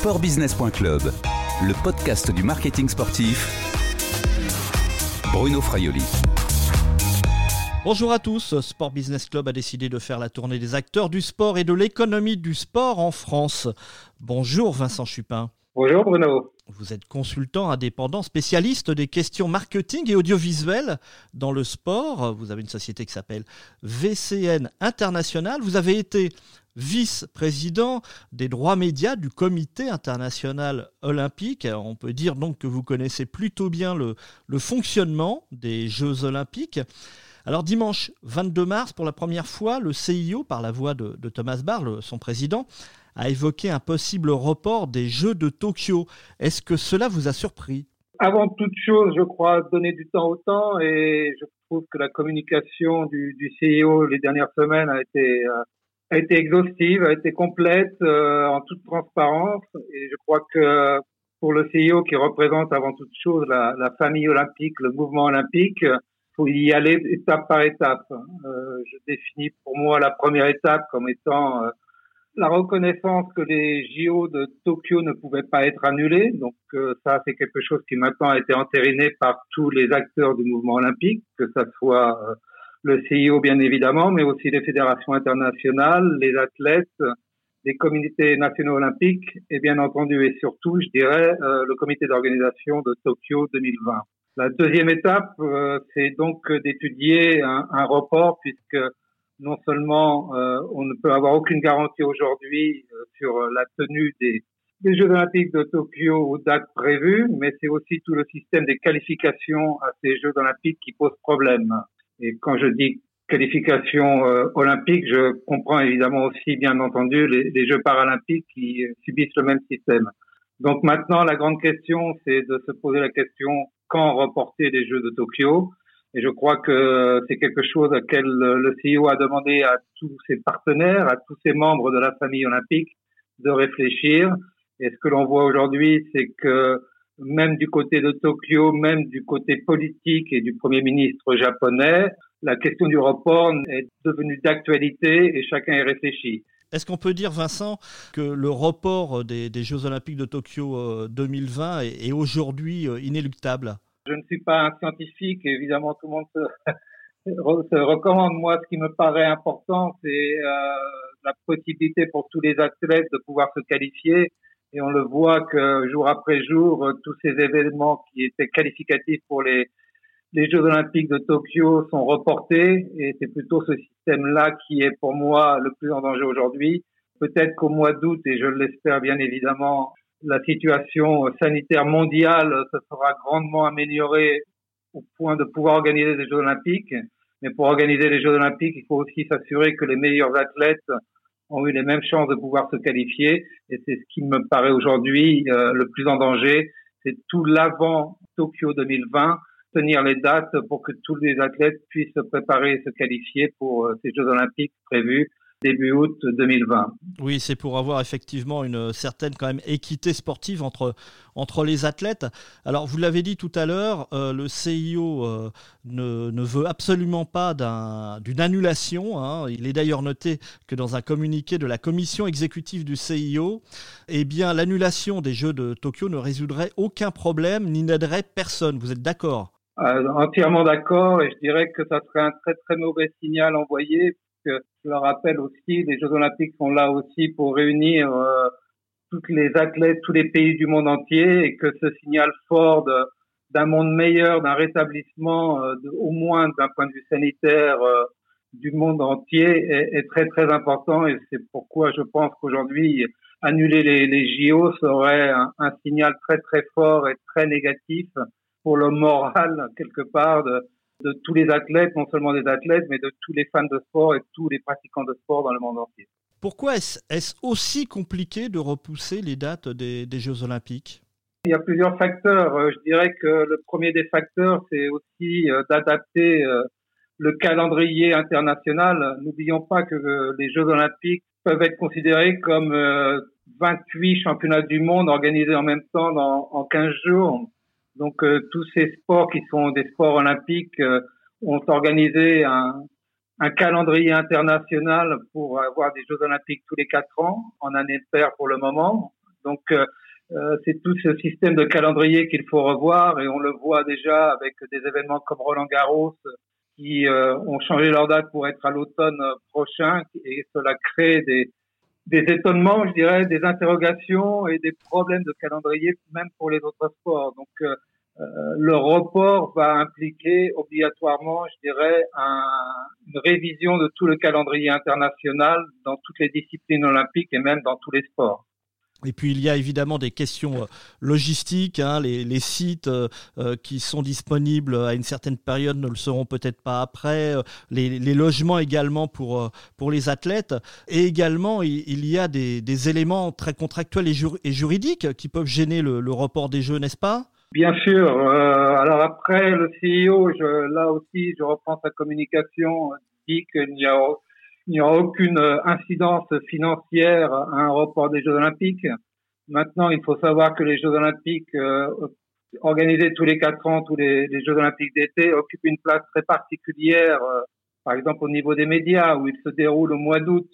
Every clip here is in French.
Sportbusiness.club, le podcast du marketing sportif. Bruno Fraioli. Bonjour à tous, Sport Business Club a décidé de faire la tournée des acteurs du sport et de l'économie du sport en France. Bonjour Vincent Chupin. Bonjour Bruno. Vous êtes consultant indépendant, spécialiste des questions marketing et audiovisuel dans le sport. Vous avez une société qui s'appelle VCN International. Vous avez été vice-président des droits médias du Comité international olympique. On peut dire donc que vous connaissez plutôt bien le, fonctionnement des Jeux olympiques. Alors dimanche 22 mars, pour la première fois, le CIO, par la voix de, Thomas Barr, son président, a évoqué un possible report des Jeux de Tokyo. Est-ce que cela vous a surpris? Avant toute chose, je crois donner du temps au temps et je trouve que la communication du, CIO les dernières semaines a été euh, a été exhaustive, a été complète, euh, en toute transparence. Et je crois que pour le CIO qui représente avant toute chose la, famille olympique, le mouvement olympique, faut y aller étape par étape. Euh, je définis pour moi la première étape comme étant euh, la reconnaissance que les JO de Tokyo ne pouvaient pas être annulés. Donc euh, ça, c'est quelque chose qui maintenant a été entériné par tous les acteurs du mouvement olympique, que ça soit le CIO bien évidemment, mais aussi les fédérations internationales, les athlètes, les comités nationaux olympiques et bien entendu et surtout, je dirais, euh, le comité d'organisation de Tokyo 2020. La deuxième étape, euh, c'est donc d'étudier un, un, report puisque non seulement euh, on ne peut avoir aucune garantie aujourd'hui sur la tenue des, des Jeux olympiques de Tokyo aux dates prévues, mais c'est aussi tout le système des qualifications à ces Jeux olympiques qui pose problème. Et quand je dis qualification euh, olympique, je comprends évidemment aussi, bien entendu, les, les, Jeux paralympiques qui subissent le même système. Donc maintenant, la grande question, c'est de se poser la question quand reporter les Jeux de Tokyo? Et je crois que c'est quelque chose à laquelle le CEO a demandé à tous ses partenaires, à tous ses membres de la famille olympique de réfléchir. Et ce que l'on voit aujourd'hui, c'est que même du côté de Tokyo, même du côté politique et du Premier ministre japonais, la question du report est devenue d'actualité et chacun y réfléchit. Est-ce qu'on peut dire, Vincent, que le report des, Jeux olympiques de Tokyo 2020 euh, est, aujourd'hui euh, inéluctable? Je ne suis pas un scientifique, évidemment tout le monde se, recommande. Moi, ce qui me paraît important, c'est euh, la possibilité pour tous les athlètes de pouvoir se qualifier et on le voit que jour après jour, euh, tous ces événements qui étaient qualificatifs pour les, Jeux Olympiques de Tokyo sont reportés et c'est plutôt ce système-là qui est pour moi le plus en danger aujourd'hui. Peut-être qu'au mois d'août, et je l'espère bien évidemment, la situation sanitaire mondiale se sera grandement améliorée au point de pouvoir organiser des Jeux Olympiques. Mais pour organiser les Jeux Olympiques, il faut aussi s'assurer que les meilleurs athlètes ont eu les mêmes chances de pouvoir se qualifier. Et c'est ce qui me paraît aujourd'hui euh, le plus en danger. C'est tout l'avant Tokyo 2020, tenir les dates pour que tous les athlètes puissent se préparer et se qualifier pour euh, ces Jeux olympiques prévus début août 2020. Oui, c'est pour avoir effectivement une certaine quand même équité sportive entre, entre les athlètes. Alors, vous l'avez dit tout à l'heure, euh, le CIO euh, ne, ne, veut absolument pas d'une annulation. Hein. Il est d'ailleurs noté que dans un communiqué de la commission exécutive du CIO, eh bien, l'annulation des Jeux de Tokyo ne résoudrait aucun problème ni n'aiderait personne. Vous êtes d'accord? Euh, entièrement d'accord et je dirais que ça serait un très très mauvais signal envoyé je le rappelle aussi, les Jeux Olympiques sont là aussi pour réunir euh, toutes les athlètes, tous les pays du monde entier, et que ce signal fort d'un monde meilleur, d'un rétablissement, euh, au moins d'un point de vue sanitaire euh, du monde entier, est, très très important. Et c'est pourquoi je pense qu'aujourd'hui, annuler les, les, JO serait un, un, signal très très fort et très négatif pour le moral quelque part de, de tous les athlètes, non seulement des athlètes, mais de tous les fans de sport et tous les pratiquants de sport dans le monde entier. Pourquoi est-ce aussi compliqué de repousser les dates des, Jeux olympiques? Il y a plusieurs facteurs. Euh, je dirais que le premier des facteurs, c'est aussi euh, d'adapter euh, le calendrier international. N'oublions pas que les Jeux olympiques peuvent être considérés comme 28 championnats du monde organisés en même temps dans, en 15 jours. Donc euh, tous ces sports qui sont des sports olympiques euh, ont organisé un, un, calendrier international pour avoir des Jeux olympiques tous les quatre ans, en année paire pour le moment. Donc c'est tout ce système de calendrier qu'il faut revoir et on le voit déjà avec des événements comme Roland Garros qui ont changé leur date pour être à l'automne prochain et cela crée des, des étonnements, je dirais, des interrogations et des problèmes de calendrier même pour les autres sports. Donc euh, euh, le report va impliquer obligatoirement, je dirais, un, une révision de tout le calendrier international dans toutes les disciplines olympiques et même dans tous les sports. Et puis il y a évidemment des questions euh, logistiques. Hein, les, sites euh, euh, qui sont disponibles à une certaine période ne le seront peut-être pas après. Les, logements également pour, pour les athlètes. Et également, il, y a des, éléments très contractuels et, juridiques qui peuvent gêner le, report des Jeux, n'est-ce pas? Bien sûr. alors après, le CEO, je, là aussi, je reprends sa communication, dit qu'il n'y a il n'y aura aucune euh, incidence financière à un report des Jeux Olympiques. Maintenant, il faut savoir que les Jeux Olympiques euh, organisés tous les quatre ans, tous les, Jeux Olympiques d'été, occupent une place très particulière, euh, par exemple au niveau des médias, où ils se déroulent au mois d'août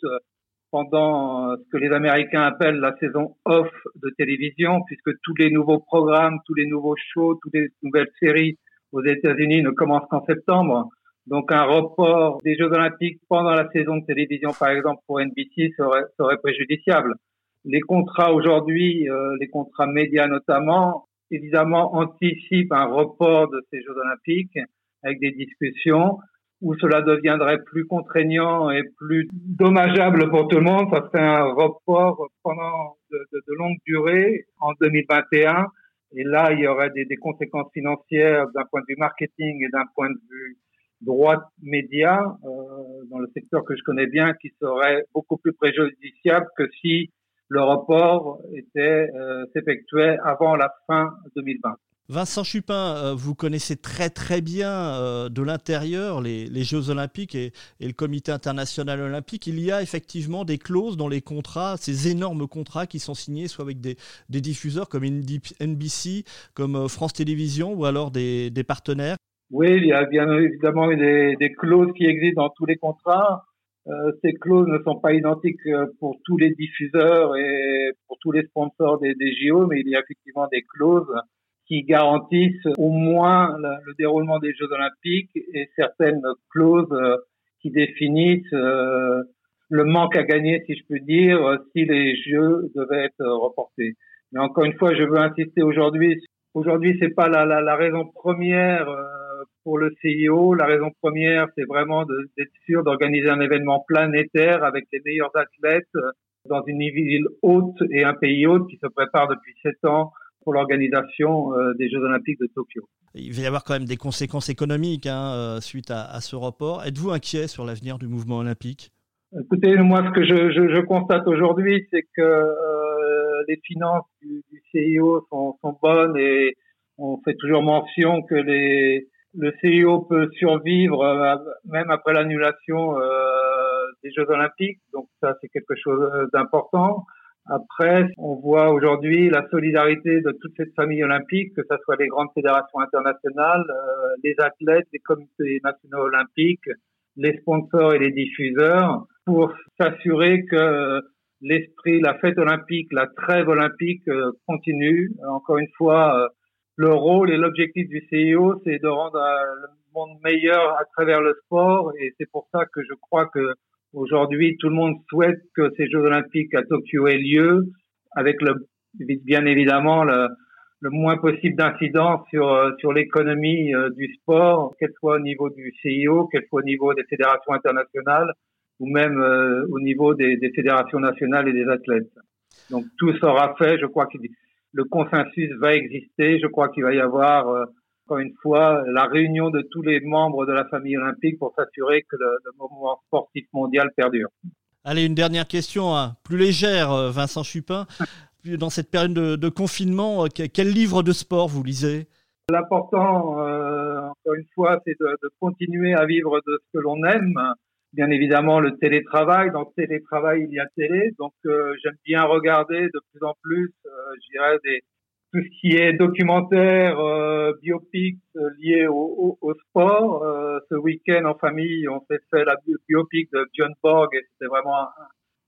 pendant ce que les Américains appellent la saison off de télévision, puisque tous les nouveaux programmes, tous les nouveaux shows, toutes les nouvelles séries aux États-Unis ne commencent qu'en septembre. Donc un report des Jeux Olympiques pendant la saison de télévision, par exemple pour NBC, serait, serait préjudiciable. Les contrats aujourd'hui, euh, les contrats médias notamment, évidemment anticipent un report de ces Jeux Olympiques avec des discussions où cela deviendrait plus contraignant et plus dommageable pour tout le monde. Ça serait un report pendant de, de, de longue durée en 2021. Et là, il y aurait des, des conséquences financières d'un point de vue marketing et d'un point de vue droite média euh, dans le secteur que je connais bien qui serait beaucoup plus préjudiciable que si le report était euh, s'effectuait avant la fin 2020. Vincent Chupin, euh, vous connaissez très très bien de l'intérieur les, Jeux olympiques et, le comité international olympique. Il y a effectivement des clauses dans les contrats, ces énormes contrats qui sont signés soit avec des, diffuseurs comme NBC, comme France Télévisions ou alors des partenaires. Oui, il y a bien évidemment des, des clauses qui existent dans tous les contrats. Euh, ces clauses ne sont pas identiques euh, pour tous les diffuseurs et pour tous les sponsors des, des JO, mais il y a effectivement des clauses qui garantissent au moins le, déroulement des Jeux olympiques et certaines clauses euh, qui définissent euh, le manque à gagner, si je peux dire, si les Jeux devaient être reportés. Mais encore une fois, je veux insister aujourd'hui. Aujourd'hui, c'est pas la, la, la raison première pour le CIO, la raison première, c'est vraiment d'être sûr d'organiser un événement planétaire avec les meilleurs athlètes euh, dans une ville haute et un pays haute qui se prépare depuis sept ans pour l'organisation euh, des Jeux Olympiques de Tokyo. Il va y avoir quand même des conséquences économiques hein, euh, suite à, ce report. Êtes-vous inquiet sur l'avenir du mouvement olympique? Écoutez, moi, ce que je, je, constate aujourd'hui, c'est que les finances du, du CIO sont, sont, bonnes et on fait toujours mention que les, le CIO peut survivre euh, même après l'annulation euh, des Jeux Olympiques. Donc ça, c'est quelque chose d'important. Après, on voit aujourd'hui la solidarité de toute cette famille olympique, que ce soit les grandes fédérations internationales, euh, les athlètes, les comités nationaux olympiques, les sponsors et les diffuseurs, pour s'assurer que l'esprit, la fête olympique, la trêve olympique continue. Encore une fois, le rôle et l'objectif du CIO, c'est de rendre le monde meilleur à travers le sport. Et c'est pour ça que je crois que aujourd'hui, tout le monde souhaite que ces Jeux Olympiques à Tokyo aient lieu, avec le, bien évidemment le, le moins possible d'incidence sur sur l'économie euh, du sport, qu'elle soit au niveau du CIO, qu'elle soit au niveau des fédérations internationales ou même euh, au niveau des, des, fédérations nationales et des athlètes. Donc tout sera fait. Je crois qu'il le consensus va exister. Je crois qu'il va y avoir, euh, encore une fois, la réunion de tous les membres de la famille olympique pour s'assurer que le, mouvement sportif mondial perdure. Allez, une dernière question hein. plus légère, euh, Vincent Chupin. Dans cette période de, confinement, euh, quel livre de sport vous lisez? L'important, encore une fois, c'est de, de, continuer à vivre de ce que l'on aime bien évidemment le télétravail. Dans le télétravail, il y a télé. Donc, euh, j'aime bien regarder de plus en plus, euh, je dirais, des, tout ce qui est documentaire, euh, biopic euh, lié au, au, sport. ce week-end, en famille, on s'est fait la biopic de Björn Borg et c'était vraiment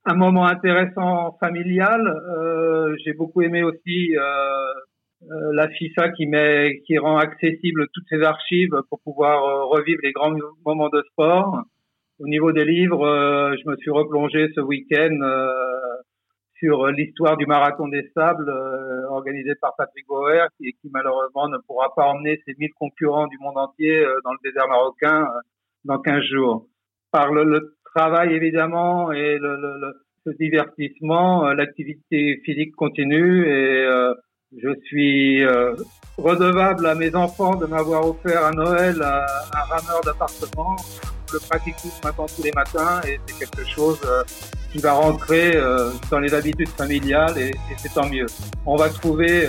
un moment intéressant familial. Euh, j'ai beaucoup aimé aussi euh, euh, la FISA qui met, qui rend accessible toutes ces archives pour pouvoir revivre les grands moments de sport. Au niveau des livres, je me suis replongé ce week-end sur l'histoire du marathon des sables organisé par Patrick Bauer qui, qui, malheureusement ne pourra pas emmener ses 1000 concurrents du monde entier dans le désert marocain dans 15 jours. Par le, le travail évidemment et le, le, le divertissement, euh, l'activité physique continue et euh, je suis euh, redevable à mes enfants de m'avoir offert à Noël un rameur d'appartement. Je le pratique tous maintenant tous les matins et c'est quelque chose qui va rentrer dans les habitudes familiales et, c'est tant mieux. On va trouver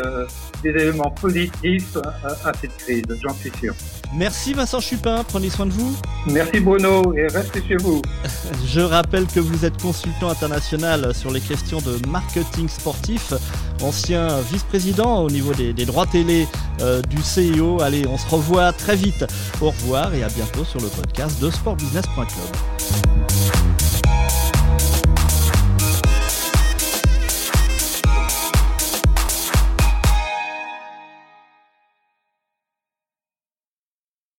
des éléments positifs à, à cette crise, j'en suis sûr. Merci Vincent Chupin, prenez soin de vous. Merci Bruno et restez chez vous. Je rappelle que vous êtes consultant international sur les questions de marketing sportif, ancien vice-président au niveau des, droits télé euh, du CIO. Allez, on se revoit très vite. Au revoir et à bientôt sur le podcast de sportbusiness.club.